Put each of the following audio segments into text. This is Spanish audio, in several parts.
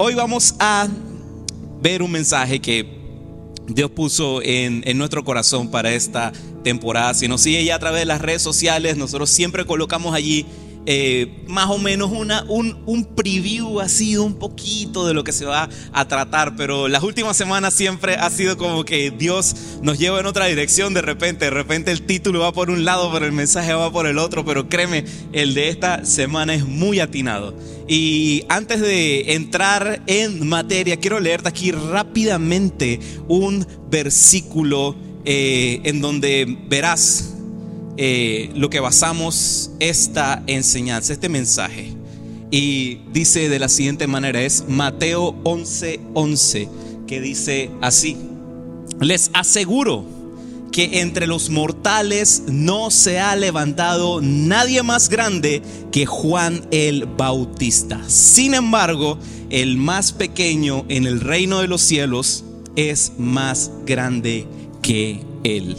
Hoy vamos a ver un mensaje que Dios puso en, en, nuestro corazón para esta temporada. Si nos sigue ya a través de las redes sociales, nosotros siempre colocamos allí eh, más o menos una, un, un preview así, un poquito de lo que se va a tratar, pero las últimas semanas siempre ha sido como que Dios nos lleva en otra dirección de repente, de repente el título va por un lado, pero el mensaje va por el otro, pero créeme, el de esta semana es muy atinado. Y antes de entrar en materia, quiero leerte aquí rápidamente un versículo eh, en donde verás eh, lo que basamos esta enseñanza, este mensaje. Y dice de la siguiente manera, es Mateo 11:11, 11, que dice así, les aseguro que entre los mortales no se ha levantado nadie más grande que Juan el Bautista. Sin embargo, el más pequeño en el reino de los cielos es más grande que él.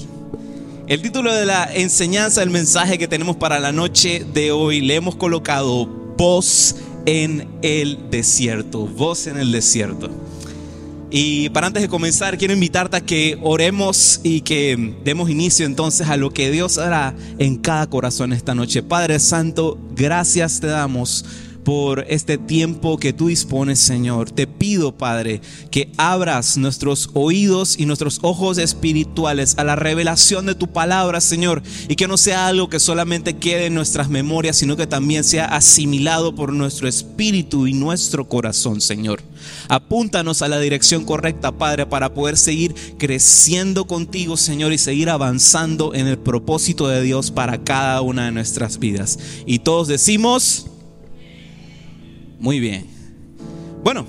El título de la enseñanza, el mensaje que tenemos para la noche de hoy, le hemos colocado voz en el desierto, voz en el desierto. Y para antes de comenzar, quiero invitarte a que oremos y que demos inicio entonces a lo que Dios hará en cada corazón esta noche. Padre Santo, gracias te damos por este tiempo que tú dispones, Señor. Te pido, Padre, que abras nuestros oídos y nuestros ojos espirituales a la revelación de tu palabra, Señor, y que no sea algo que solamente quede en nuestras memorias, sino que también sea asimilado por nuestro espíritu y nuestro corazón, Señor. Apúntanos a la dirección correcta, Padre, para poder seguir creciendo contigo, Señor, y seguir avanzando en el propósito de Dios para cada una de nuestras vidas. Y todos decimos... Muy bien. Bueno,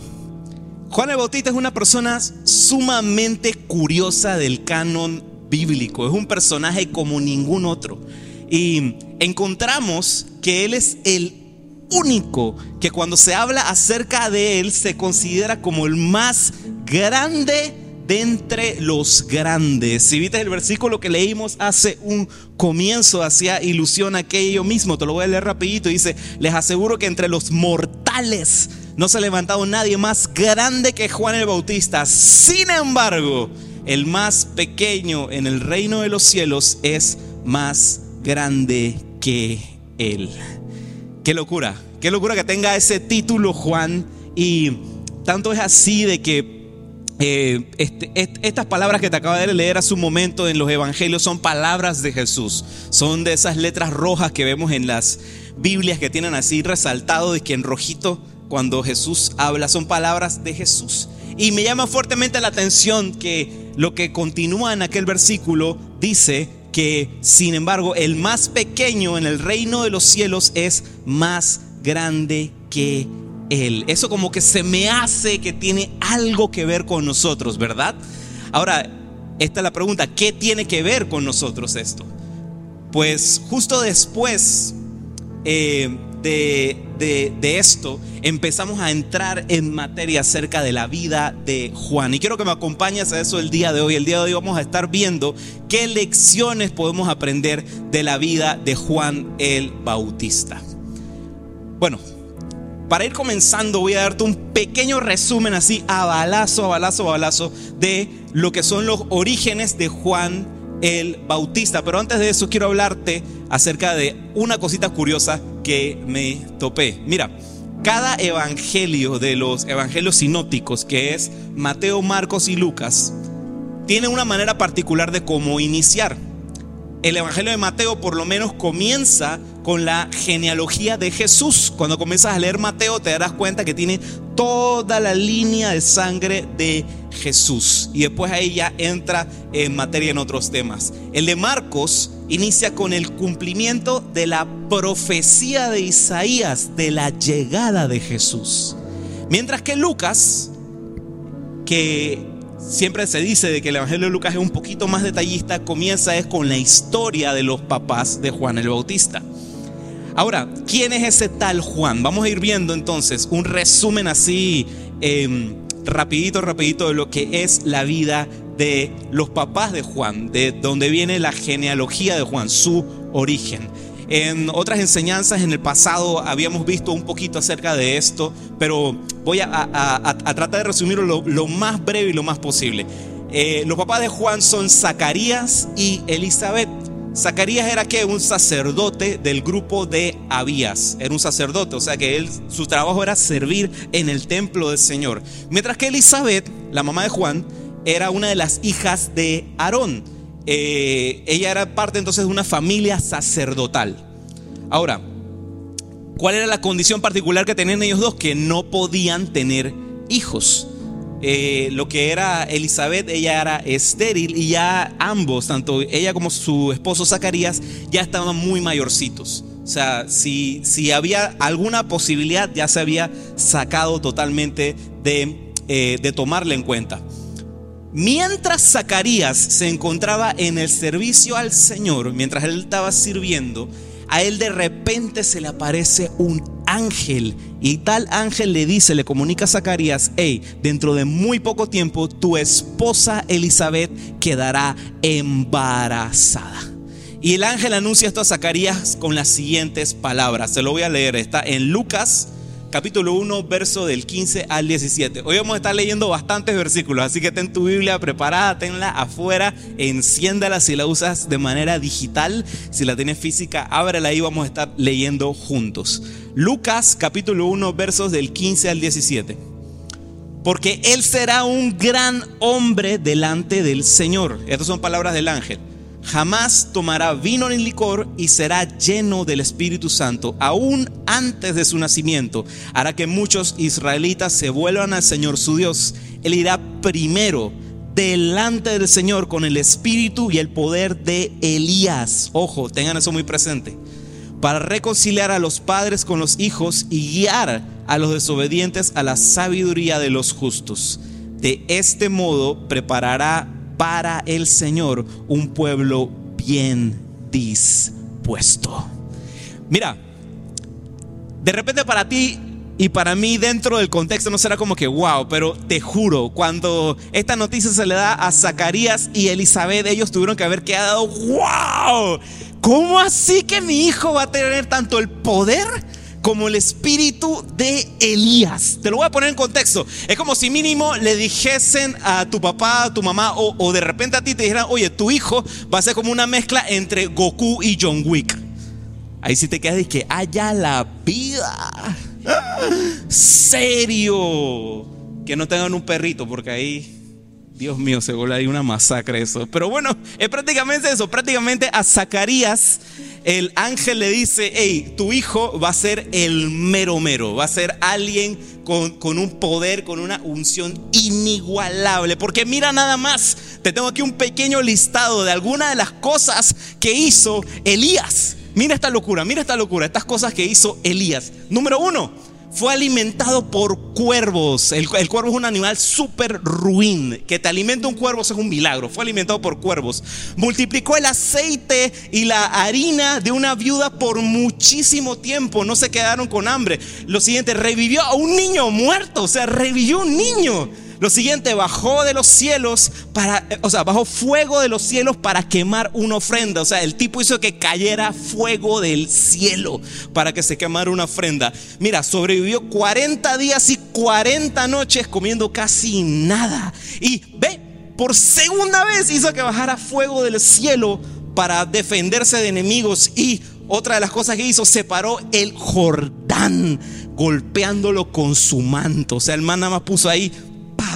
Juan el Bautista es una persona sumamente curiosa del canon bíblico. Es un personaje como ningún otro. Y encontramos que él es el único que cuando se habla acerca de él se considera como el más grande de entre los grandes. Si viste el versículo que leímos hace un comienzo, hacía ilusión a aquello mismo. Te lo voy a leer rapidito. Dice, les aseguro que entre los mortales no se ha levantado nadie más grande que Juan el Bautista. Sin embargo, el más pequeño en el reino de los cielos es más grande que él. Qué locura, qué locura que tenga ese título Juan. Y tanto es así de que eh, este, estas palabras que te acabo de leer hace un momento en los evangelios son palabras de Jesús. Son de esas letras rojas que vemos en las Biblias que tienen así resaltado de que en rojito cuando Jesús habla son palabras de Jesús. Y me llama fuertemente la atención que lo que continúa en aquel versículo dice que, sin embargo, el más pequeño en el reino de los cielos es más grande que él. Eso como que se me hace que tiene algo que ver con nosotros, ¿verdad? Ahora, esta es la pregunta, ¿qué tiene que ver con nosotros esto? Pues justo después eh, de, de, esto empezamos a entrar en materia acerca de la vida de Juan. Y quiero que me acompañes a eso el día de hoy. El día de hoy vamos a estar viendo qué lecciones podemos aprender de la vida de Juan el Bautista. Bueno, para ir comenzando voy a darte un pequeño resumen así a balazo, a balazo, a balazo de lo que son los orígenes de Juan el Bautista. Pero antes de eso quiero hablarte acerca de una cosita curiosa que me topé. Mira, cada evangelio de los evangelios sinópticos, que es Mateo, Marcos y Lucas, tiene una manera particular de cómo iniciar. El evangelio de Mateo por lo menos comienza con la genealogía de Jesús. Cuando comienzas a leer Mateo te darás cuenta que tiene toda la línea de sangre de Jesús. Y después ahí ya entra en materia en otros temas. El de Marcos inicia con el cumplimiento de la profecía de Isaías de la llegada de Jesús. Mientras que Lucas, que siempre se dice de que el Evangelio de Lucas es un poquito más detallista, comienza es con la historia de los papás de Juan el Bautista. Ahora, ¿quién es ese tal Juan? Vamos a ir viendo entonces un resumen así em, rapidito, rapidito de lo que es la vida de los papás de Juan, de donde viene la genealogía de Juan, su origen. En otras enseñanzas en el pasado habíamos visto un poquito acerca de esto, pero voy a, tratar de resumirlo lo, más breve y lo más posible. Eh, los papás de Juan son Zacarías y Elizabeth. Zacarías era que un sacerdote del grupo de Abías, era un sacerdote, o sea que él, su trabajo era servir en el templo del Señor. Mientras que Elizabeth, la mamá de Juan, era una de las hijas de Aarón. Eh, ella era parte entonces de una familia sacerdotal. Ahora, ¿cuál era la condición particular que tenían ellos dos? Que no podían tener hijos. Eh, lo que era Elizabeth, ella era estéril y ya ambos, tanto ella como su esposo Zacarías, ya estaban muy mayorcitos. O sea, si, si había alguna posibilidad, ya se había sacado totalmente de, eh, de tomarla en cuenta. Mientras Zacarías se encontraba en el servicio al Señor, mientras él estaba sirviendo, a él de repente se le aparece un ángel y tal ángel le dice, le comunica a Zacarías, hey, dentro de muy poco tiempo tu esposa Elizabeth quedará embarazada. Y el ángel anuncia esto a Zacarías con las siguientes palabras. Se lo voy a leer. Está en Lucas capítulo 1, verso del 15 al 17. Hoy vamos a estar leyendo bastantes versículos, así que ten tu Biblia preparada, tenla afuera, enciéndala si la usas de manera digital, si la tienes física, ábrela ahí, vamos a estar leyendo juntos. Lucas capítulo 1, versos del 15 al 17. Porque él será un gran hombre delante del Señor. Estas son palabras del ángel jamás tomará vino ni licor y será lleno del Espíritu Santo, aún antes de su nacimiento. Hará que muchos israelitas se vuelvan al Señor su Dios. Él irá primero delante del Señor con el espíritu y el poder de Elías. Ojo, tengan eso muy presente. Para reconciliar a los padres con los hijos y guiar a los desobedientes a la sabiduría de los justos. De este modo preparará para el Señor un pueblo bien dispuesto. Mira, de repente para ti y para mí dentro del contexto no será como que wow, pero te juro, cuando esta noticia se le da a Zacarías y Elizabeth, ellos tuvieron que haber quedado wow. ¿Cómo así que mi hijo va a tener tanto el poder como el espíritu de Elías. Te lo voy a poner en contexto. Es como si mínimo le dijesen a tu papá, a tu mamá, o, de repente a ti te dijeran, oye, tu hijo va a ser como una mezcla entre Goku y John Wick. Ahí sí te quedas y que haya la vida. Serio. Que no tengan un perrito, porque ahí Dios mío, se vuelve ahí una masacre eso. Pero bueno, es prácticamente eso. Prácticamente a Zacarías el ángel le dice, hey, tu hijo va a ser el mero mero. Va a ser alguien con, con un poder, con una unción inigualable. Porque mira nada más, te tengo aquí un pequeño listado de algunas de las cosas que hizo Elías. Mira esta locura, mira esta locura, estas cosas que hizo Elías. Número uno, fue alimentado por cuervos. El, cuervo es un animal súper ruin. Que te alimente un cuervo es un milagro. Fue alimentado por cuervos. Multiplicó el aceite y la harina de una viuda por muchísimo tiempo. No se quedaron con hambre. Lo siguiente, revivió a un niño muerto. O sea, revivió un niño. Lo siguiente, bajó de los cielos para, o sea, bajó fuego de los cielos para quemar una ofrenda. O sea, el tipo hizo que cayera fuego del cielo para que se quemara una ofrenda. Mira, sobrevivió 40 días y 40 noches comiendo casi nada. Y ve, por segunda vez hizo que bajara fuego del cielo para defenderse de enemigos. Y otra de las cosas que hizo, separó el Jordán golpeándolo con su manto. O sea, el man nada más puso ahí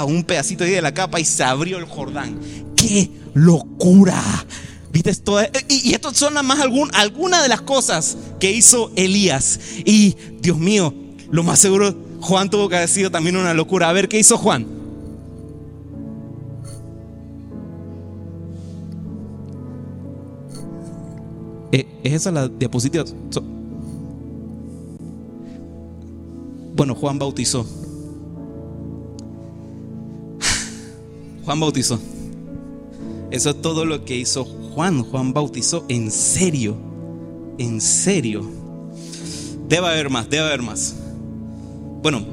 un pedacito de la capa y se abrió el Jordán. ¡Qué locura! ¿Viste esto? Y, y son nada más algún, algunas de las cosas que hizo Elías. Y Dios mío, lo más seguro, Juan tuvo que haber sido también una locura. A ver, ¿qué hizo Juan? Eh, ¿Es esa la diapositiva? Bueno, Juan bautizó. Juan bautizó. Eso es todo lo que hizo Juan. Juan bautizó en serio. En serio. Debe haber más, debe haber más. Bueno,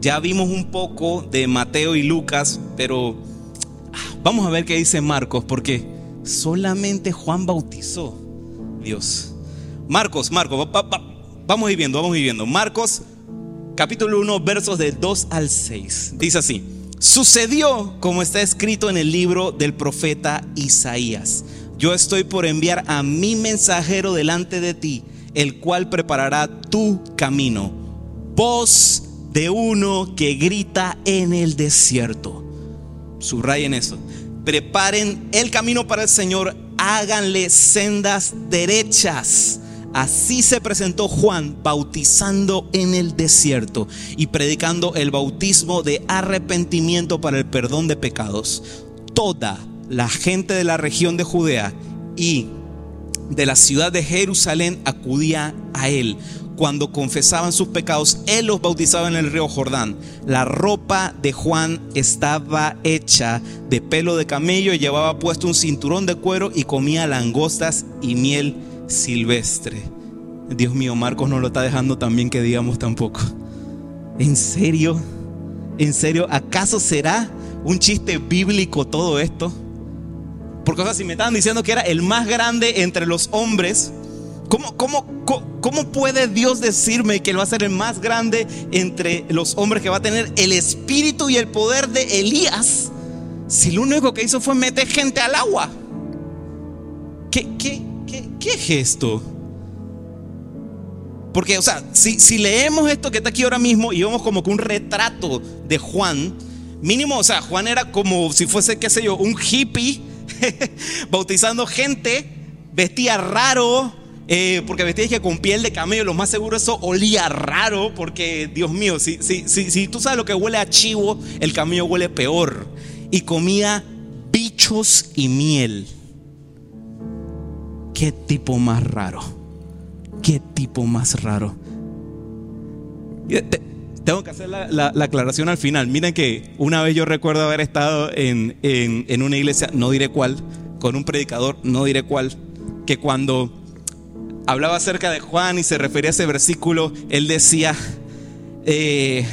ya vimos un poco de Mateo y Lucas, pero ah, vamos a ver qué dice Marcos, porque solamente Juan bautizó. Dios. Marcos, Marcos, vamos viviendo, vamos viviendo. Marcos capítulo 1, versos del 2 al 6. Dice así, sucedió como está escrito en el libro del profeta Isaías. Yo estoy por enviar a mi mensajero delante de ti, el cual preparará tu camino. Voz de uno que grita en el desierto. Subrayen eso. Preparen el camino para el Señor, háganle sendas derechas Así se presentó Juan bautizando en el desierto y predicando el bautismo de arrepentimiento para el perdón de pecados. Toda la gente de la región de Judea y de la ciudad de Jerusalén acudía a él. Cuando confesaban sus pecados, él los bautizaba en el río Jordán. La ropa de Juan estaba hecha de pelo de camello, llevaba puesto un cinturón de cuero y comía langostas y miel silvestre. Dios mío, Marcos no lo está dejando también que digamos tampoco. ¿En serio? ¿En serio? ¿Acaso será un chiste bíblico todo esto? Porque o si me estaban diciendo que era el más grande entre los hombres, ¿cómo, cómo, cómo puede Dios decirme que él va a ser el más grande entre los hombres que va a tener el espíritu y el poder de Elías? Si lo único que hizo fue meter gente al agua. ¿Qué, qué, ¿Qué, es esto? Porque, o sea, si, si, leemos esto que está aquí ahora mismo y vemos como que un retrato de Juan, mínimo, o sea, Juan era como si fuese, qué sé yo, un hippie bautizando gente, vestía raro, eh, porque vestía que con piel de camello, lo más seguro eso olía raro, porque Dios mío, si, si, si, si tú sabes lo que huele a chivo, el camello huele peor. Y comía bichos y miel. Qué tipo más raro. Qué tipo más raro. Tengo que hacer la, aclaración al final. Miren que una vez yo recuerdo haber estado en, en, una iglesia, no diré cuál, con un predicador, no diré cuál, que cuando hablaba acerca de Juan y se refería a ese versículo, él decía, eh,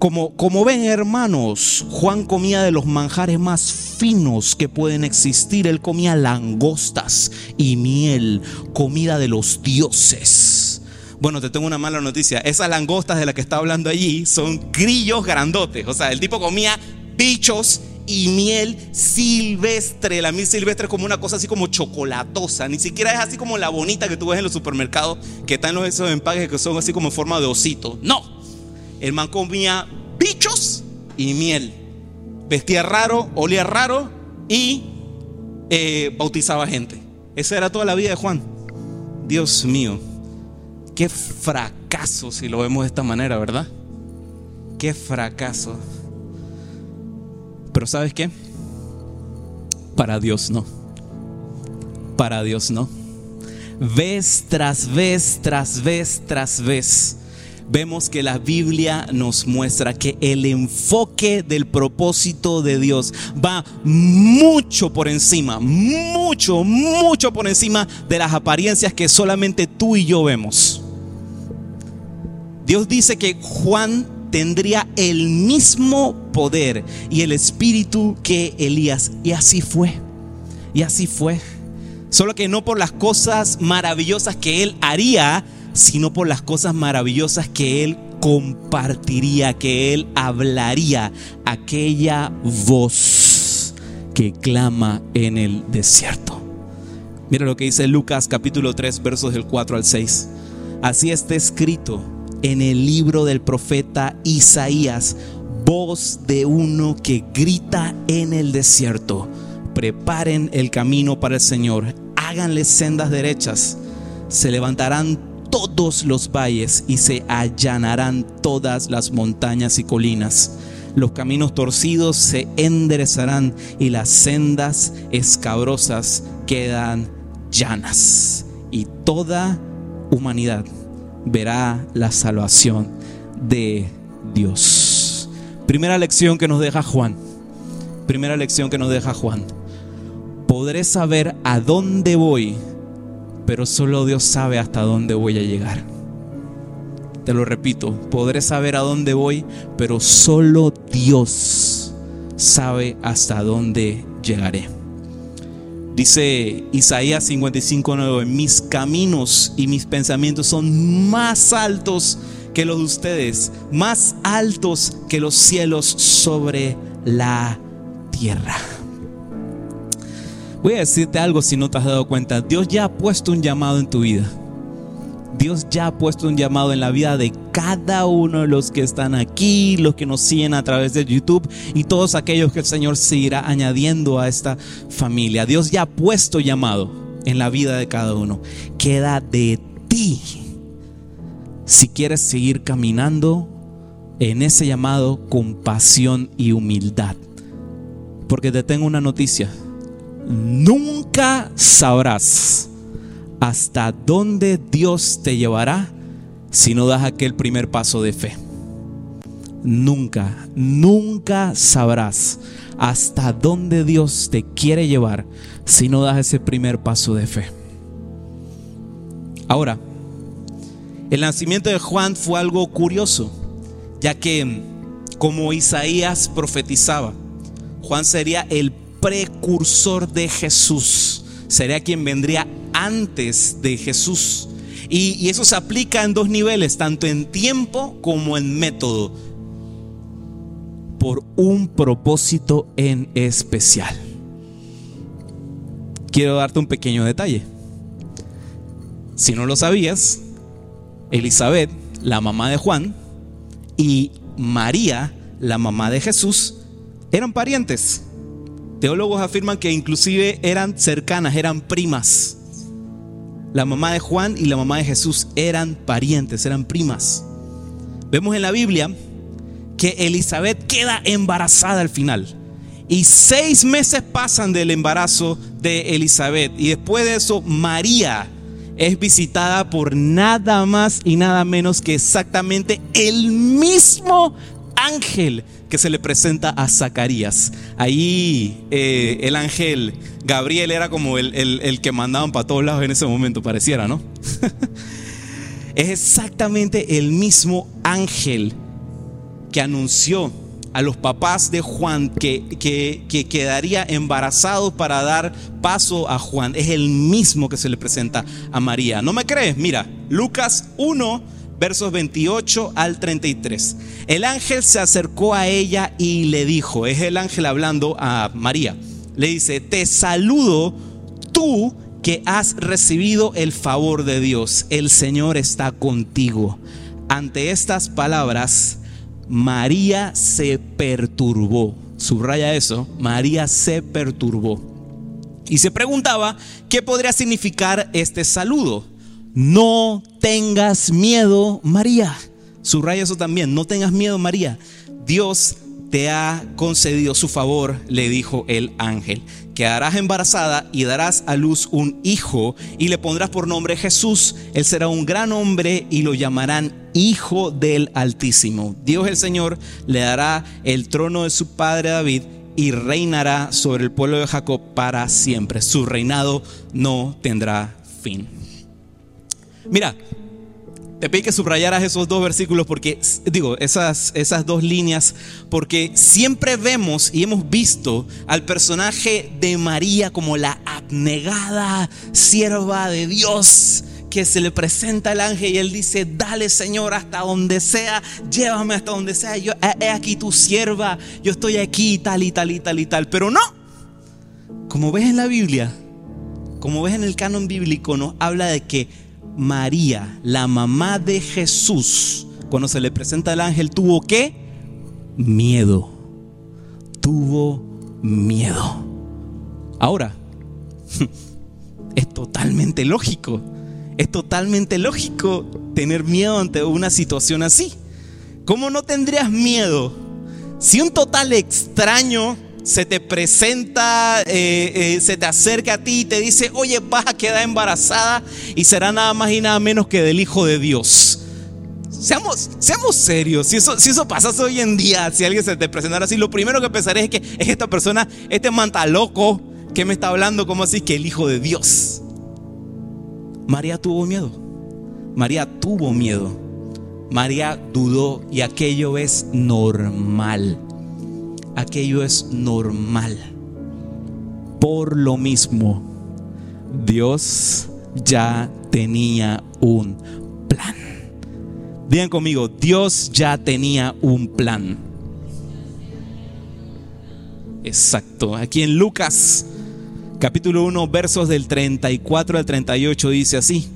como, ven hermanos, Juan comía de los manjares más finos que pueden existir. Él comía langostas y miel, comida de los dioses. Bueno, te tengo una mala noticia. Esas langostas de las que está hablando allí son grillos grandotes. O sea, el tipo comía bichos y miel silvestre. La miel silvestre es como una cosa así como chocolatosa. Ni siquiera es así como la bonita que tú ves en los supermercados, que están los esos empaques que son así como en forma de osito. No. El man comía bichos y miel. Vestía raro, olía raro y eh, bautizaba gente. Esa era toda la vida de Juan. Dios mío, qué fracaso si lo vemos de esta manera, ¿verdad? Qué fracaso. Pero ¿sabes qué? Para Dios no. Para Dios no. Vez tras vez, tras vez, tras vez vemos que la Biblia nos muestra que el enfoque del propósito de Dios va mucho por encima, mucho, mucho por encima de las apariencias que solamente tú y yo vemos. Dios dice que Juan tendría el mismo poder y el espíritu que Elías. Y así fue. Y así fue. Solo que no por las cosas maravillosas que él haría, sino por las cosas maravillosas que Él compartiría, que Él hablaría, aquella voz que clama en el desierto. Mira lo que dice Lucas capítulo 3 versos del 4 al 6. Así está escrito en el libro del profeta Isaías, voz de uno que grita en el desierto. Preparen el camino para el Señor, háganle sendas derechas, se levantarán todos los valles y se allanarán todas las montañas y colinas. Los caminos torcidos se enderezarán y las sendas escabrosas quedan llanas. Y toda humanidad verá la salvación de Dios. Primera lección que nos deja Juan. Primera lección que nos deja Juan. Podré saber a dónde voy pero solo Dios sabe hasta dónde voy a llegar. Te lo repito, podré saber a dónde voy, pero solo Dios sabe hasta dónde llegaré. Dice Isaías 55:9, mis caminos y mis pensamientos son más altos que los de ustedes, más altos que los cielos sobre la tierra. Voy a decirte algo si no te has dado cuenta. Dios ya ha puesto un llamado en tu vida. Dios ya ha puesto un llamado en la vida de cada uno de los que están aquí, los que nos siguen a través de YouTube y todos aquellos que el Señor seguirá añadiendo a esta familia. Dios ya ha puesto llamado en la vida de cada uno. Queda de ti si quieres seguir caminando en ese llamado con pasión y humildad. Porque te tengo una noticia. Nunca sabrás hasta dónde Dios te llevará si no das aquel primer paso de fe. Nunca, nunca sabrás hasta dónde Dios te quiere llevar si no das ese primer paso de fe. Ahora, el nacimiento de Juan fue algo curioso, ya que como Isaías profetizaba, Juan sería el precursor de Jesús, sería quien vendría antes de Jesús. Y, eso se aplica en dos niveles, tanto en tiempo como en método, por un propósito en especial. Quiero darte un pequeño detalle. Si no lo sabías, Elizabeth, la mamá de Juan, y María, la mamá de Jesús, eran parientes. Teólogos afirman que inclusive eran cercanas, eran primas. La mamá de Juan y la mamá de Jesús eran parientes, eran primas. Vemos en la Biblia que Elizabeth queda embarazada al final. Y seis meses pasan del embarazo de Elizabeth. Y después de eso, María es visitada por nada más y nada menos que exactamente el mismo ángel que se le presenta a Zacarías. Ahí eh, el ángel Gabriel era como el, el que mandaban para todos lados en ese momento, pareciera, ¿no? es exactamente el mismo ángel que anunció a los papás de Juan que, que, que, quedaría embarazado para dar paso a Juan. Es el mismo que se le presenta a María. ¿No me crees? Mira, Lucas 1 versos 28 al 33. El ángel se acercó a ella y le dijo, es el ángel hablando a María, le dice, te saludo tú que has recibido el favor de Dios, el Señor está contigo. Ante estas palabras, María se perturbó. Subraya eso, María se perturbó. Y se preguntaba qué podría significar este saludo. No tengas miedo, María. Subraya eso también, no tengas miedo, María. Dios te ha concedido su favor, le dijo el ángel. Quedarás embarazada y darás a luz un hijo y le pondrás por nombre Jesús. Él será un gran hombre y lo llamarán Hijo del Altísimo. Dios el Señor le dará el trono de su padre David y reinará sobre el pueblo de Jacob para siempre. Su reinado no tendrá fin. Mira, te pedí que subrayaras esos dos versículos porque, digo, esas, esas dos líneas, porque siempre vemos y hemos visto al personaje de María como la abnegada sierva de Dios que se le presenta al ángel y él dice, dale Señor hasta donde sea, llévame hasta donde sea, yo, he aquí tu sierva, yo estoy aquí tal y tal y tal y tal, pero no, como ves en la Biblia, como ves en el canon bíblico, nos habla de que María, la mamá de Jesús, cuando se le presenta el ángel, tuvo qué? Miedo. Tuvo miedo. Ahora, es totalmente lógico. Es totalmente lógico tener miedo ante una situación así. ¿Cómo no tendrías miedo si un total extraño se te presenta, eh, eh, se te acerca a ti y te dice, oye, vas a quedar embarazada y será nada más y nada menos que del Hijo de Dios. Seamos, seamos serios, si eso, si eso pasase hoy en día, si alguien se te presentara así, lo primero que pensaré es que es esta persona, este manta loco que me está hablando, como así que el Hijo de Dios. María tuvo miedo, María tuvo miedo, María dudó y aquello es normal aquello es normal. Por lo mismo, Dios ya tenía un plan. Digan conmigo, Dios ya tenía un plan. Exacto. Aquí en Lucas capítulo 1 versos del 34 al 38 dice así.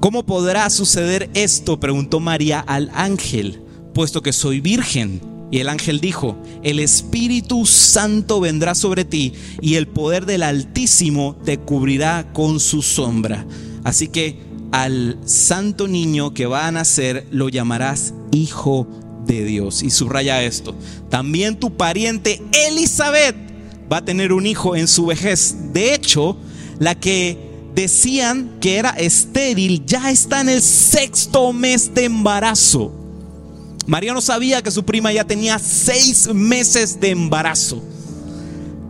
¿Cómo podrá suceder esto? preguntó María al ángel, puesto que soy virgen. Y el ángel dijo, el Espíritu Santo vendrá sobre ti y el poder del Altísimo te cubrirá con su sombra. Así que al santo niño que va a nacer lo llamarás Hijo de Dios. Y subraya esto, también tu pariente Elizabeth va a tener un hijo en su vejez. De hecho, la que decían que era estéril ya está en el sexto mes de embarazo. María no sabía que su prima ya tenía seis meses de embarazo.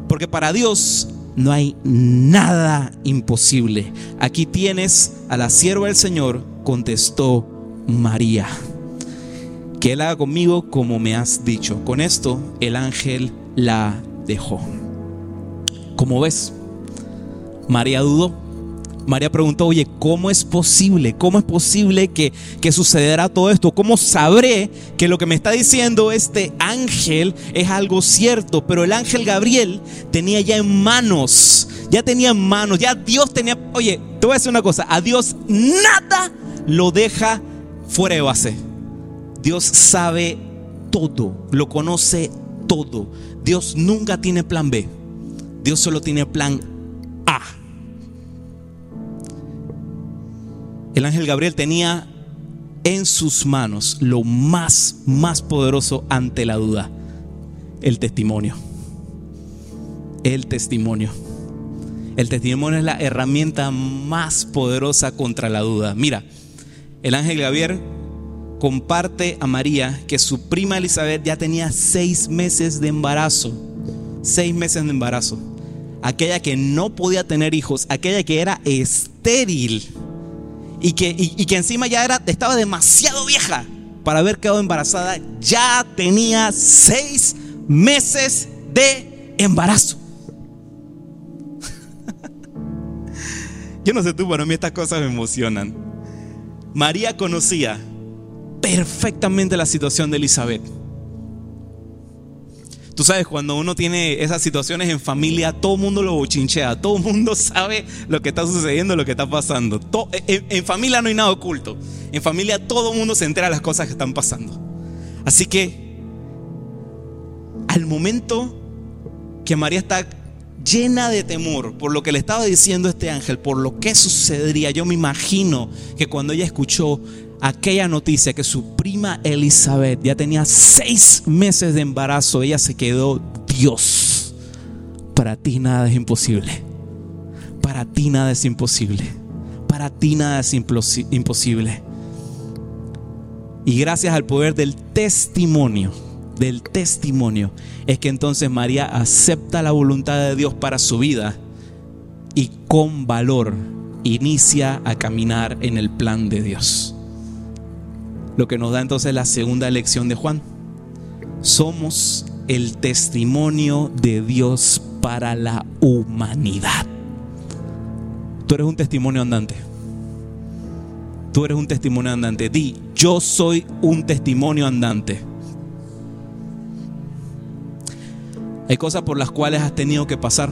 Porque para Dios no hay nada imposible. Aquí tienes a la sierva del Señor, contestó María. Que Él haga conmigo como me has dicho. Con esto el ángel la dejó. Como ves, María dudó María preguntó, oye, ¿cómo es posible? ¿Cómo es posible que, que sucederá todo esto? ¿Cómo sabré que lo que me está diciendo este ángel es algo cierto? Pero el ángel Gabriel tenía ya en manos, ya tenía en manos, ya Dios tenía, oye, te voy a decir una cosa, a Dios nada lo deja fuera de base. Dios sabe todo, lo conoce todo. Dios nunca tiene plan B. Dios solo tiene plan A. el ángel Gabriel tenía en sus manos lo más, más poderoso ante la duda, el testimonio. El testimonio. El testimonio es la herramienta más poderosa contra la duda. Mira, el ángel Gabriel comparte a María que su prima Elizabeth ya tenía seis meses de embarazo. Seis meses de embarazo. Aquella que no podía tener hijos, aquella que era estéril y que, que encima ya era, estaba demasiado vieja para haber quedado embarazada, ya tenía seis meses de embarazo. Yo no sé tú, pero a mí estas cosas me emocionan. María conocía perfectamente la situación de Elizabeth. Tú sabes, cuando uno tiene esas situaciones en familia, todo el mundo lo bochinchea, todo el mundo sabe lo que está sucediendo, lo que está pasando. en, familia no hay nada oculto. En familia todo el mundo se entera de las cosas que están pasando. Así que, al momento que María está llena de temor por lo que le estaba diciendo este ángel, por lo que sucedería, yo me imagino que cuando ella escuchó aquella noticia que su prima Elizabeth ya tenía seis meses de embarazo, ella se quedó, Dios, para ti nada es imposible. Para ti nada es imposible. Para ti nada es imposible. Y gracias al poder del testimonio, del testimonio, es que entonces María acepta la voluntad de Dios para su vida y con valor inicia a caminar en el plan de Dios. Lo que nos da entonces la segunda lección de Juan. Somos el testimonio de Dios para la humanidad. Tú eres un testimonio andante. Tú eres un testimonio andante. Di, yo soy un testimonio andante. Hay cosas por las cuales has tenido que pasar.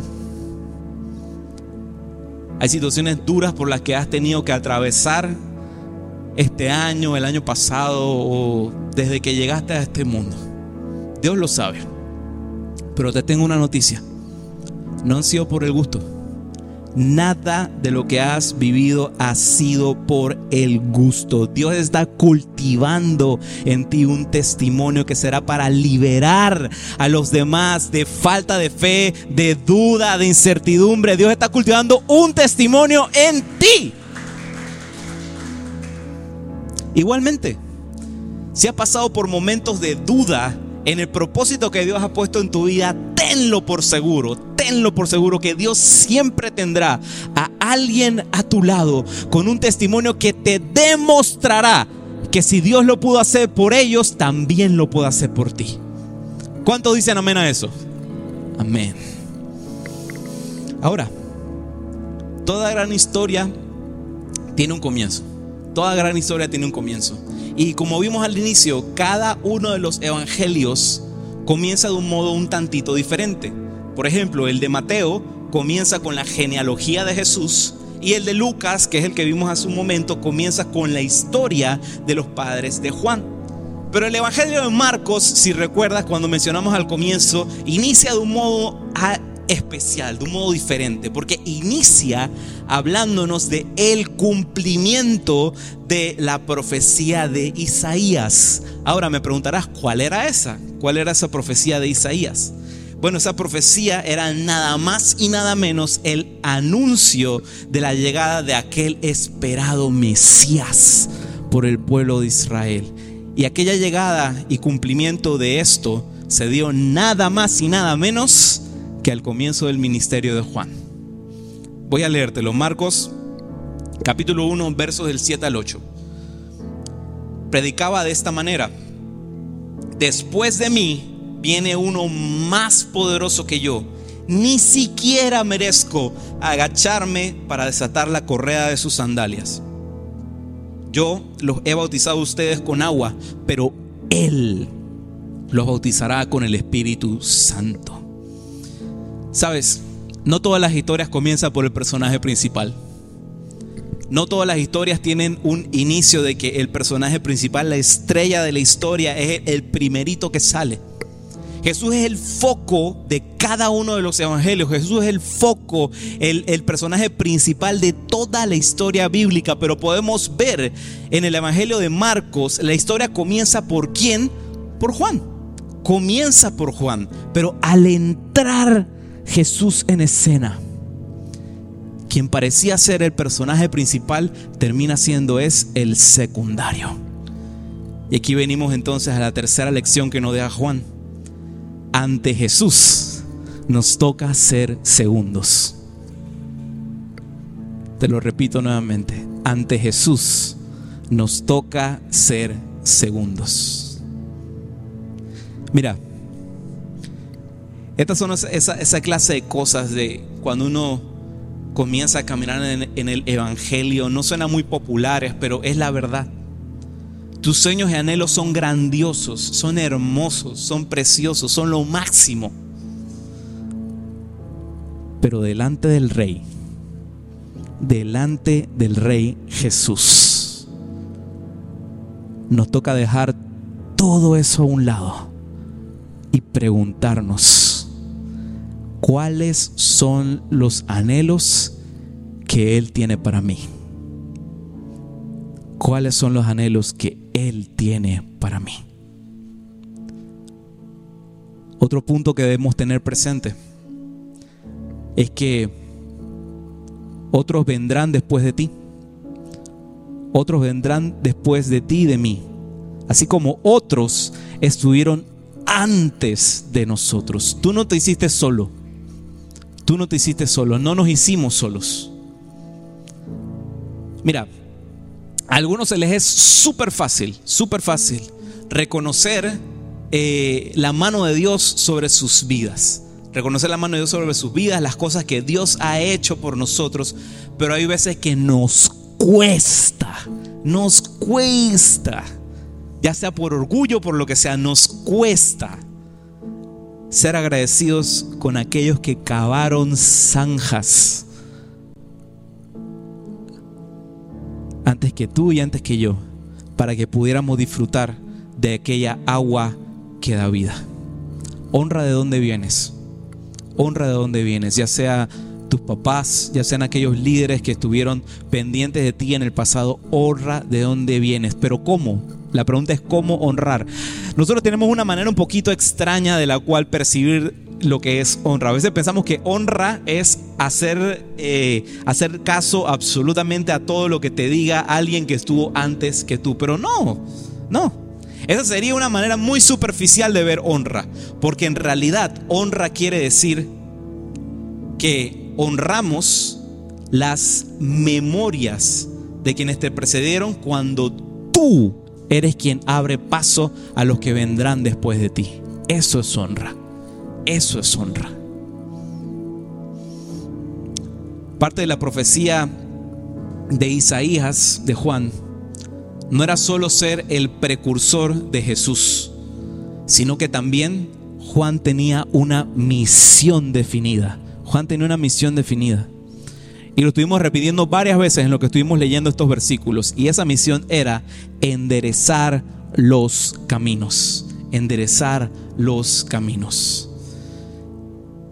Hay situaciones duras por las que has tenido que atravesar este año, el año pasado o desde que llegaste a este mundo. Dios lo sabe. Pero te tengo una noticia. No han sido por el gusto. Nada de lo que has vivido ha sido por el gusto. Dios está cultivando en ti un testimonio que será para liberar a los demás de falta de fe, de duda, de incertidumbre. Dios está cultivando un testimonio en ti. Igualmente, si has pasado por momentos de duda en el propósito que Dios ha puesto en tu vida, tenlo por seguro, tenlo por seguro que Dios siempre tendrá a alguien a tu lado con un testimonio que te demostrará que si Dios lo pudo hacer por ellos, también lo puede hacer por ti. ¿Cuántos dicen amén a eso? Amén. Ahora, toda gran historia tiene un comienzo. Toda gran historia tiene un comienzo. Y como vimos al inicio, cada uno de los evangelios comienza de un modo un tantito diferente. Por ejemplo, el de Mateo comienza con la genealogía de Jesús y el de Lucas, que es el que vimos hace un momento, comienza con la historia de los padres de Juan. Pero el Evangelio de Marcos, si recuerdas cuando mencionamos al comienzo, inicia de un modo especial, de un modo diferente, porque inicia hablándonos de el cumplimiento de la profecía de Isaías. Ahora me preguntarás, ¿cuál era esa? ¿Cuál era esa profecía de Isaías? Bueno, esa profecía era nada más y nada menos el anuncio de la llegada de aquel esperado Mesías por el pueblo de Israel. Y aquella llegada y cumplimiento de esto se dio nada más y nada menos que al comienzo del ministerio de Juan. Voy a leértelo, Marcos capítulo 1, versos del 7 al 8. Predicaba de esta manera, después de mí viene uno más poderoso que yo, ni siquiera merezco agacharme para desatar la correa de sus sandalias. Yo los he bautizado a ustedes con agua, pero Él los bautizará con el Espíritu Santo. Sabes, no todas las historias comienzan por el personaje principal. No todas las historias tienen un inicio de que el personaje principal, la estrella de la historia, es el primerito que sale. Jesús es el foco de cada uno de los evangelios. Jesús es el foco, el, personaje principal de toda la historia bíblica. Pero podemos ver en el evangelio de Marcos, la historia comienza por quién? Por Juan. Comienza por Juan. Pero al entrar Jesús en escena, quien parecía ser el personaje principal, termina siendo es el secundario. Y aquí venimos entonces a la tercera lección que nos deja Juan. Ante Jesús nos toca ser segundos. Te lo repito nuevamente. Ante Jesús nos toca ser segundos. Mira, estas son esa, clase de cosas de cuando uno comienza a caminar en, en, el Evangelio. No suena muy populares, pero es la verdad. Tus sueños y anhelos son grandiosos, son hermosos, son preciosos, son lo máximo. Pero delante del Rey, delante del Rey Jesús, nos toca dejar todo eso a un lado y preguntarnos cuáles son los anhelos que Él tiene para mí. ¿Cuáles son los anhelos que Él tiene para mí? Otro punto que debemos tener presente es que otros vendrán después de ti. Otros vendrán después de ti y de mí. Así como otros estuvieron antes de nosotros. Tú no te hiciste solo. Tú no te hiciste solo, no nos hicimos solos. Mira, a algunos se les es súper fácil, súper fácil reconocer eh, la mano de Dios sobre sus vidas. Reconocer la mano de Dios sobre sus vidas, las cosas que Dios ha hecho por nosotros. Pero hay veces que nos cuesta, nos cuesta, ya sea por orgullo, por lo que sea, nos cuesta ser agradecidos con aquellos que cavaron zanjas antes que tú y antes que yo, para que pudiéramos disfrutar de aquella agua que da vida. Honra de dónde vienes. Honra de dónde vienes, ya sea tus papás, ya sean aquellos líderes que estuvieron pendientes de ti en el pasado, honra de dónde vienes. Pero ¿cómo? La pregunta es cómo honrar. Nosotros tenemos una manera un poquito extraña de la cual percibir lo que es honra. A veces pensamos que honra es hacer, eh, hacer caso absolutamente a todo lo que te diga alguien que estuvo antes que tú, pero no, no. Esa sería una manera muy superficial de ver honra, porque en realidad honra quiere decir que honramos las memorias de quienes te precedieron cuando tú Eres quien abre paso a los que vendrán después de ti. Eso es honra. Eso es honra. parte de la profecía de Isaías, de Juan, no era solo ser el precursor de Jesús, sino que también Juan tenía una misión definida. Juan tenía una misión definida. Y lo estuvimos repitiendo varias veces en lo que estuvimos leyendo estos versículos. Y esa misión era enderezar los caminos. Enderezar los caminos.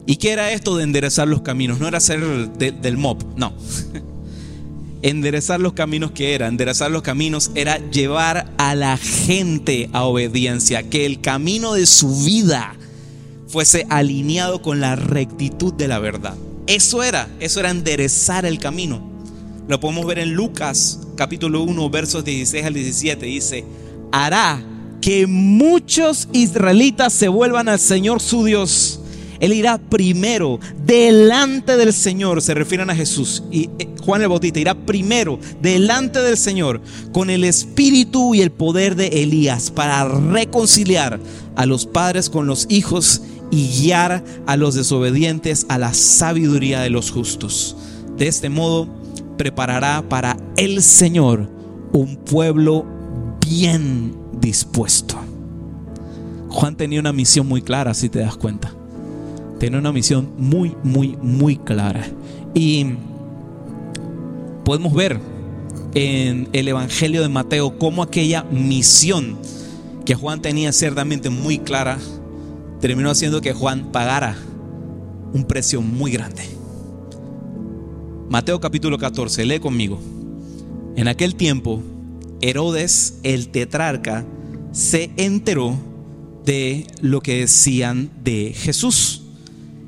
¿Y qué era esto de enderezar los caminos? No era ser del mob, no. enderezar los caminos que era, enderezar los caminos era llevar a la gente a obediencia, que el camino de su vida fuese alineado con la rectitud de la verdad. Eso era, eso era enderezar el camino. Lo podemos ver en Lucas capítulo 1 versos 16 al 17. Dice, hará que muchos israelitas se vuelvan al Señor su Dios. Él irá primero delante del Señor, se refieren a Jesús. Y eh, Juan el Bautista irá primero delante del Señor con el espíritu y el poder de Elías para reconciliar a los padres con los hijos y guiar a los desobedientes a la sabiduría de los justos. De este modo preparará para el Señor un pueblo bien dispuesto. Juan tenía una misión muy clara, si te das cuenta. Tenía una misión muy, muy, muy clara. Y podemos ver en el Evangelio de Mateo cómo aquella misión que Juan tenía ciertamente muy clara terminó haciendo que Juan pagara un precio muy grande. Mateo capítulo 14, lee conmigo. En aquel tiempo, Herodes el tetrarca se enteró de lo que decían de Jesús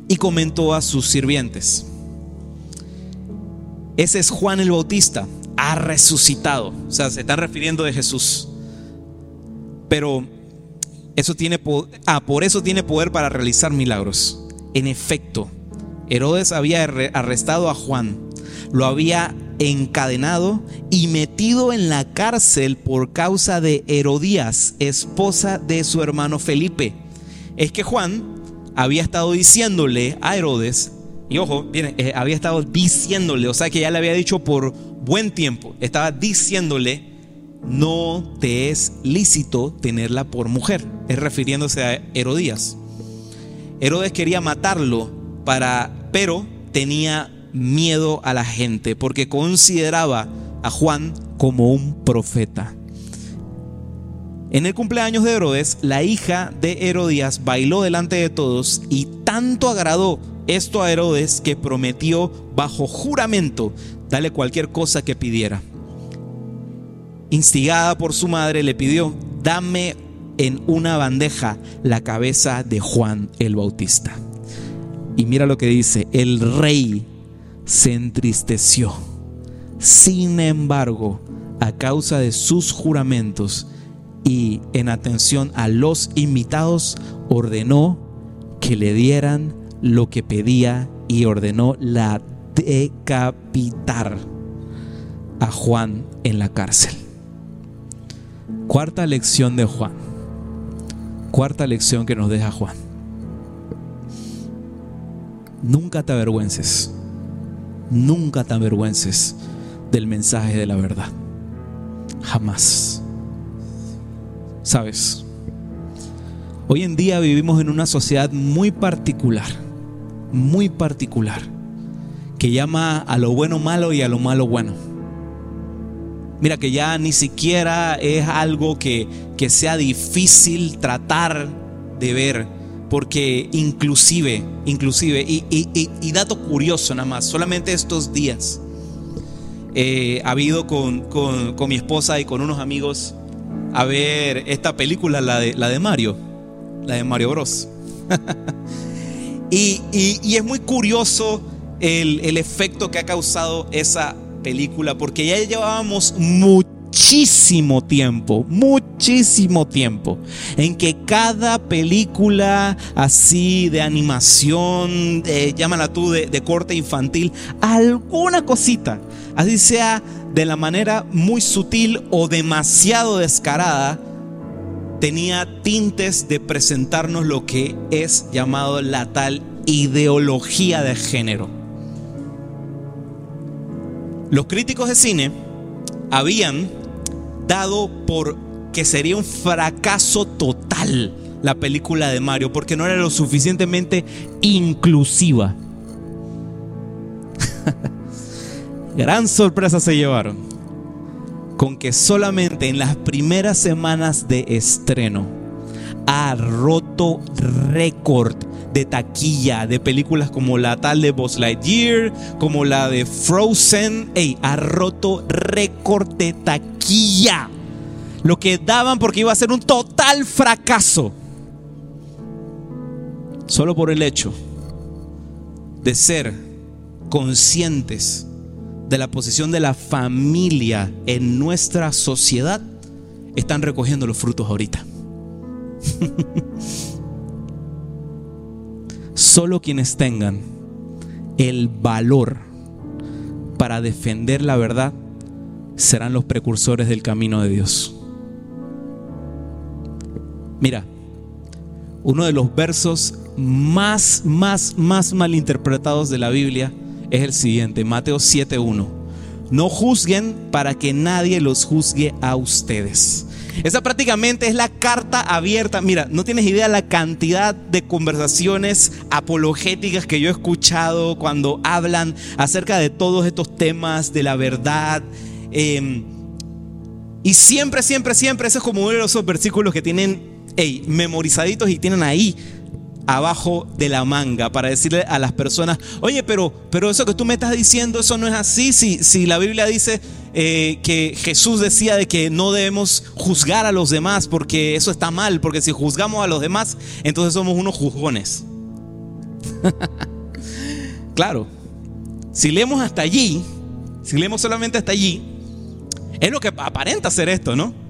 y comentó a sus sirvientes. Ese es Juan el Bautista, ha resucitado. O sea, se están refiriendo de Jesús. Pero eso tiene ah, por eso tiene poder para realizar milagros. En efecto, Herodes había arrestado a Juan, lo había encadenado y metido en la cárcel por causa de Herodías, esposa de su hermano Felipe. Es que Juan había estado diciéndole a Herodes, y ojo, eh, había estado diciéndole, o sea que ya le había dicho por buen tiempo, estaba diciéndole no te es lícito tenerla por mujer. Es refiriéndose a Herodías. Herodes quería matarlo para, pero tenía miedo a la gente porque consideraba a Juan como un profeta. En el cumpleaños de Herodes, la hija de Herodías bailó delante de todos y tanto agradó esto a Herodes que prometió bajo juramento darle cualquier cosa que pidiera instigada por su madre, le pidió, dame en una bandeja la cabeza de Juan el Bautista. Y mira lo que dice, el rey se entristeció. Sin embargo, a causa de sus juramentos y en atención a los invitados, ordenó que le dieran lo que pedía y ordenó la decapitar a Juan en la cárcel. Cuarta lección de Juan. Cuarta lección que nos deja Juan. Nunca te avergüences. Nunca te avergüences del mensaje de la verdad. Jamás. Sabes, hoy en día vivimos en una sociedad muy particular, muy particular, que llama a lo bueno malo y a lo malo bueno Mira que ya ni siquiera es algo que, sea difícil tratar de ver, porque inclusive, inclusive, y, dato curioso nada más, solamente estos días eh, ha habido con, mi esposa y con unos amigos a ver esta película, la de, la de Mario, la de Mario Bros. y, es muy curioso el, el efecto que ha causado esa película porque ya llevábamos muchísimo tiempo, muchísimo tiempo, en que cada película así de animación, llámala tú de, de corte infantil, alguna cosita, así sea de la manera muy sutil o demasiado descarada, tenía tintes de presentarnos lo que es llamado la tal ideología de género Los críticos de cine habían dado por que sería un fracaso total la película de Mario porque no era lo suficientemente inclusiva. Gran sorpresa se llevaron con que solamente en las primeras semanas de estreno ha roto récord de taquilla de películas como la tal de Buzz Lightyear, como la de Frozen. Ey, ha roto récord de taquilla. Lo que daban porque iba a ser un total fracaso. Solo por el hecho de ser conscientes de la posición de la familia en nuestra sociedad, están recogiendo los frutos ahorita. Solo quienes tengan el valor para defender la verdad serán los precursores del camino de Dios. Mira, uno de los versos más, más, más malinterpretados de la Biblia es el siguiente, Mateo 7.1. No juzguen para que nadie los juzgue a ustedes. Esa prácticamente es la carta abierta. Mira, no tienes idea la cantidad de conversaciones apologéticas que yo he escuchado cuando hablan acerca de todos estos temas, de la verdad. Em, y siempre, siempre, siempre, ese es como uno de esos versículos que tienen memorizaditos y tienen ahí abajo de la manga para decirle a las personas, oye, pero, pero eso que tú me estás diciendo, eso no es así. Si, si la Biblia dice eh, que Jesús decía de que no debemos juzgar a los demás porque eso está mal, porque si juzgamos a los demás, entonces somos unos juzgones. claro, si leemos hasta allí, si leemos solamente hasta allí, es lo que aparenta ser esto, ¿no?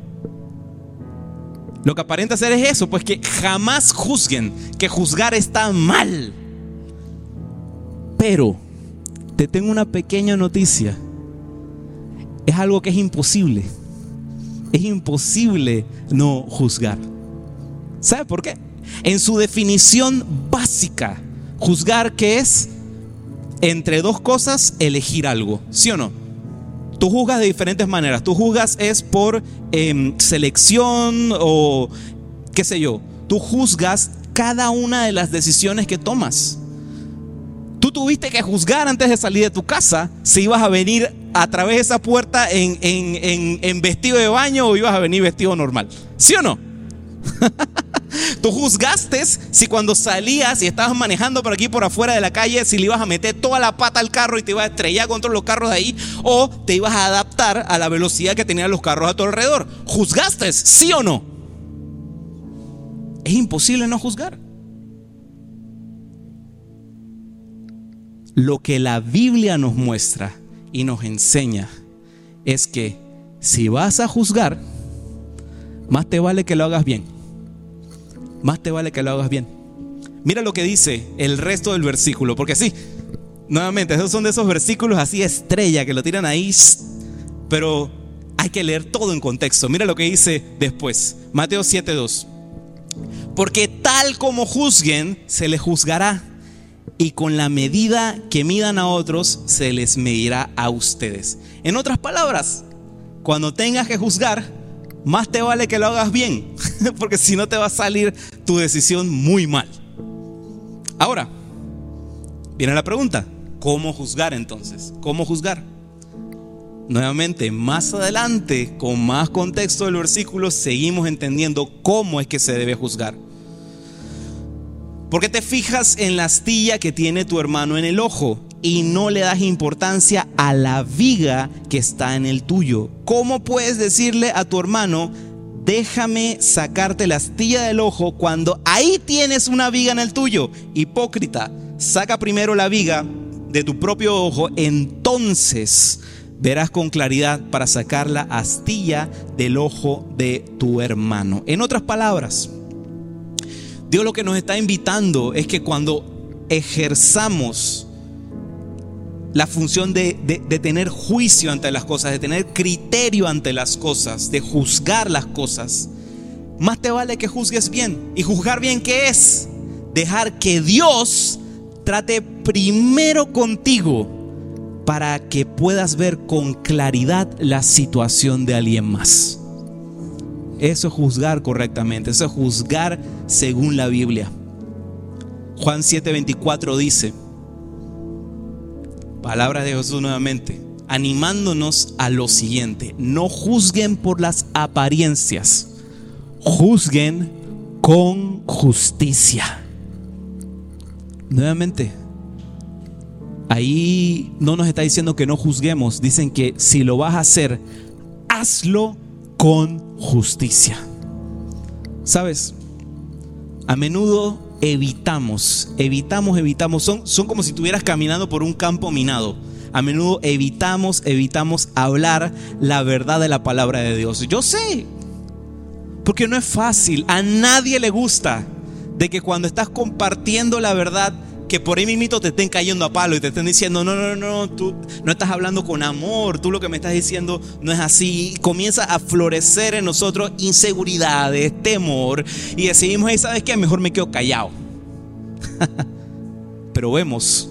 Lo que aparenta ser es eso, pues que jamás juzguen, que juzgar está mal. Pero te tengo una pequeña noticia. Es algo que es imposible. Es imposible no juzgar. ¿Sabe por qué? En su definición básica, juzgar que es entre dos cosas elegir algo, ¿sí o no? Tú juzgas de diferentes maneras. Tú juzgas es por em, selección o qué sé yo. Tú juzgas cada una de las decisiones que tomas. Tú tuviste que juzgar antes de salir de tu casa si ibas a venir a través de esa puerta en, en vestido de baño o ibas a venir vestido normal. ¿Sí o no? Tú juzgaste si cuando salías y estabas manejando por aquí por afuera de la calle, si le ibas a meter toda la pata al carro y te ibas a estrellar contra los carros de ahí, o te ibas a adaptar a la velocidad que tenían los carros a tu alrededor. ¿Juzgaste? ¿Sí o no? Es imposible no juzgar. Lo que la Biblia nos muestra y nos enseña es que si vas a juzgar, más te vale que lo hagas bien más te vale que lo hagas bien. Mira lo que dice el resto del versículo, porque sí, nuevamente, esos son de esos versículos así estrella que lo tiran ahí, pero hay que leer todo en contexto. Mira lo que dice después, Mateo 7:2. Porque tal como juzguen, se les juzgará, y con la medida que midan a otros, se les medirá a ustedes. En otras palabras, cuando tengas que juzgar, más te vale que lo hagas bien, porque si no te va a salir tu decisión muy mal. Ahora, viene la pregunta, ¿cómo juzgar entonces? ¿Cómo juzgar? Nuevamente, más adelante, con más contexto del versículo, seguimos entendiendo cómo es que se debe juzgar. Porque te fijas en la astilla que tiene tu hermano en el ojo y no le das importancia a la viga que está en el tuyo. ¿Cómo puedes decirle a tu hermano, déjame sacarte la astilla del ojo cuando ahí tienes una viga en el tuyo? Hipócrita, saca primero la viga de tu propio ojo, entonces verás con claridad para sacar la astilla del ojo de tu hermano. En otras palabras, Dios lo que nos está invitando es que cuando ejerzamos la función de, tener juicio ante las cosas, de tener criterio ante las cosas, de juzgar las cosas. Más te vale que juzgues bien. ¿Y juzgar bien qué es? Dejar que Dios trate primero contigo para que puedas ver con claridad la situación de alguien más. Eso es juzgar correctamente, eso es juzgar según la Biblia. Juan 7:24 dice, palabras de Jesús nuevamente, animándonos a lo siguiente, no juzguen por las apariencias, juzguen con justicia. Nuevamente, ahí no nos está diciendo que no juzguemos, dicen que si lo vas a hacer, hazlo con justicia. ¿Sabes? A menudo evitamos, evitamos, evitamos, son, son como si estuvieras caminando por un campo minado. A menudo evitamos, evitamos hablar la verdad de la palabra de Dios. Yo sé, porque no es fácil, a nadie le gusta de que cuando estás compartiendo la verdad, que por ahí mismo te estén cayendo a palo y te estén diciendo, no, no, no, tú no estás hablando con amor, tú lo que me estás diciendo no es así. comienza a florecer en nosotros inseguridades, temor, y decidimos, hey, ¿sabes qué? Mejor me quedo callado. Pero vemos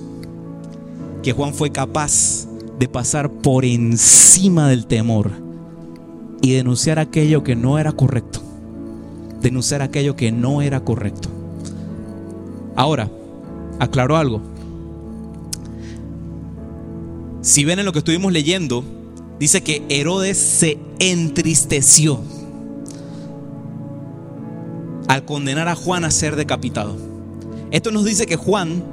que Juan fue capaz de pasar por encima del temor y denunciar aquello que no era correcto. Denunciar aquello que no era correcto. Ahora, aclaro algo. Si ven en lo que estuvimos leyendo, dice que Herodes se entristeció al condenar a Juan a ser decapitado. Esto nos dice que Juan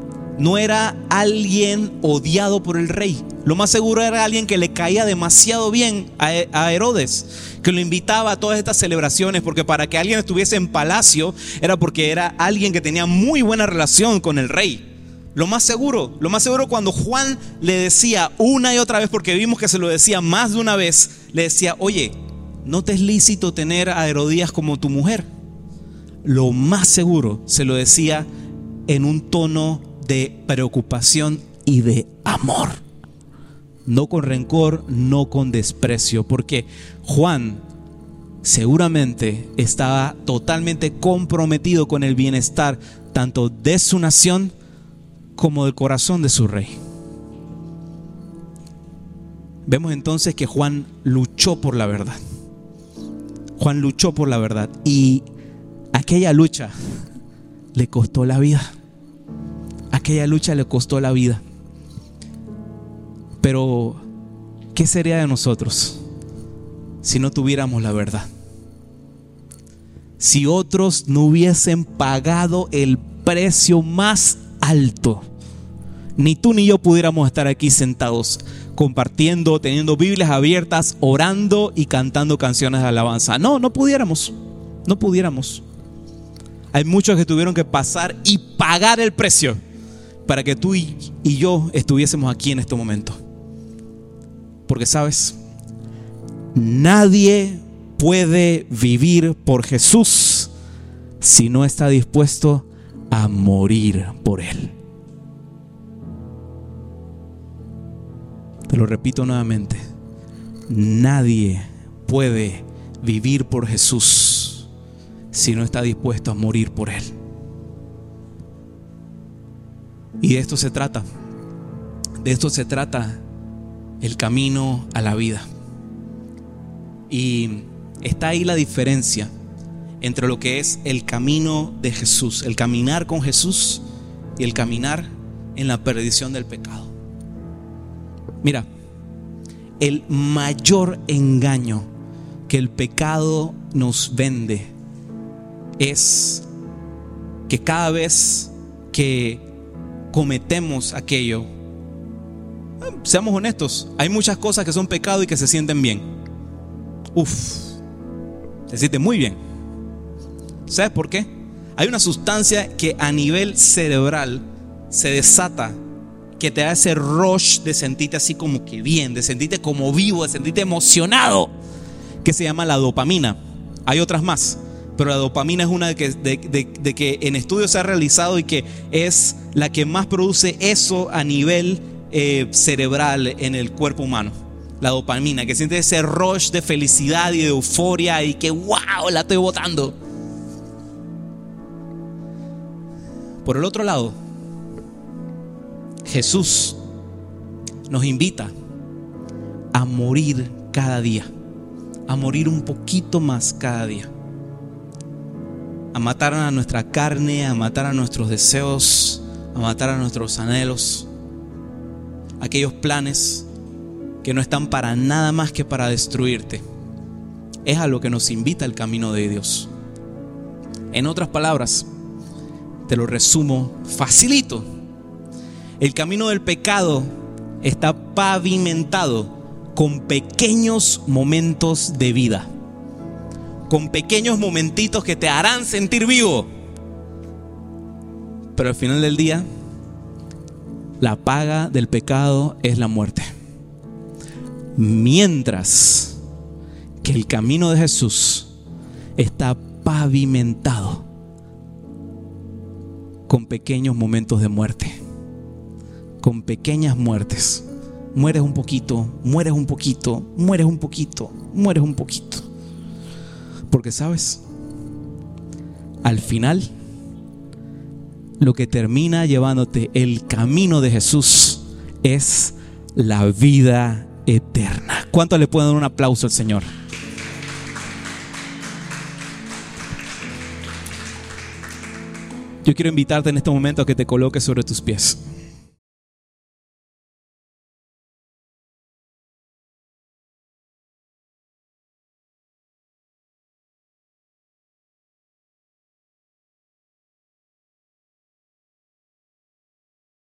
no era alguien odiado por el rey. Lo más seguro era alguien que le caía demasiado bien a, Herodes, que lo invitaba a todas estas celebraciones, porque para que alguien estuviese en palacio era porque era alguien que tenía muy buena relación con el rey. Lo más seguro, lo más seguro cuando Juan le decía una y otra vez, porque vimos que se lo decía más de una vez, le decía, oye, no te es lícito tener a Herodías como tu mujer. Lo más seguro se lo decía en un tono de preocupación y de amor. No con rencor, no con desprecio, porque Juan seguramente estaba totalmente comprometido con el bienestar tanto de su nación como del corazón de su rey. Vemos entonces que Juan luchó por la verdad. Juan luchó por la verdad y aquella lucha le costó la vida. Aquella lucha le costó la vida. Pero, ¿qué sería de nosotros si no tuviéramos la verdad? Si otros no hubiesen pagado el precio más alto, ni tú ni yo pudiéramos estar aquí sentados compartiendo, teniendo Biblias abiertas, orando y cantando canciones de alabanza. No, no pudiéramos, no pudiéramos. Hay muchos que tuvieron que pasar y pagar el precio para que tú y, yo estuviésemos aquí en este momento. Porque sabes, nadie puede vivir por Jesús si no está dispuesto a morir por Él. Te lo repito nuevamente, nadie puede vivir por Jesús si no está dispuesto a morir por Él. Y de esto se trata. De esto se trata el camino a la vida. Y está ahí la diferencia entre lo que es el camino de Jesús, el caminar con Jesús y el caminar en la perdición del pecado. Mira, el mayor engaño que el pecado nos vende es que cada vez que cometemos aquello, seamos honestos, hay muchas cosas que son pecado y que se sienten bien. Uf, se siente muy bien. ¿Sabes por qué? Hay una sustancia que a nivel cerebral se desata, que te hace rush de sentirte así como que bien, de sentirte como vivo, de sentirte emocionado, que se llama la dopamina. Hay otras más pero la dopamina es una de que, que en estudios se ha realizado y que es la que más produce eso a nivel eh, cerebral en el cuerpo humano. La dopamina, que siente ese rush de felicidad y de euforia y que wow, la estoy botando. Por el otro lado, Jesús nos invita a morir cada día, a morir un poquito más cada día, a matar a nuestra carne, a matar a nuestros deseos, a matar a nuestros anhelos, aquellos planes que no están para nada más que para destruirte. Es a lo que nos invita el camino de Dios. En otras palabras, te lo resumo facilito. El camino del pecado está pavimentado con pequeños momentos de vida. Con pequeños momentitos que te harán sentir vivo. Pero al final del día, la paga del pecado es la muerte. Mientras que el camino de Jesús está pavimentado con pequeños momentos de muerte, con pequeñas muertes. Mueres un poquito, mueres un poquito, mueres un poquito, mueres un poquito. Porque sabes, al final, lo que termina llevándote el camino de Jesús es la vida eterna. ¿Cuánto le pueden dar un aplauso al Señor? Yo quiero invitarte en este momento a que te coloques sobre tus pies.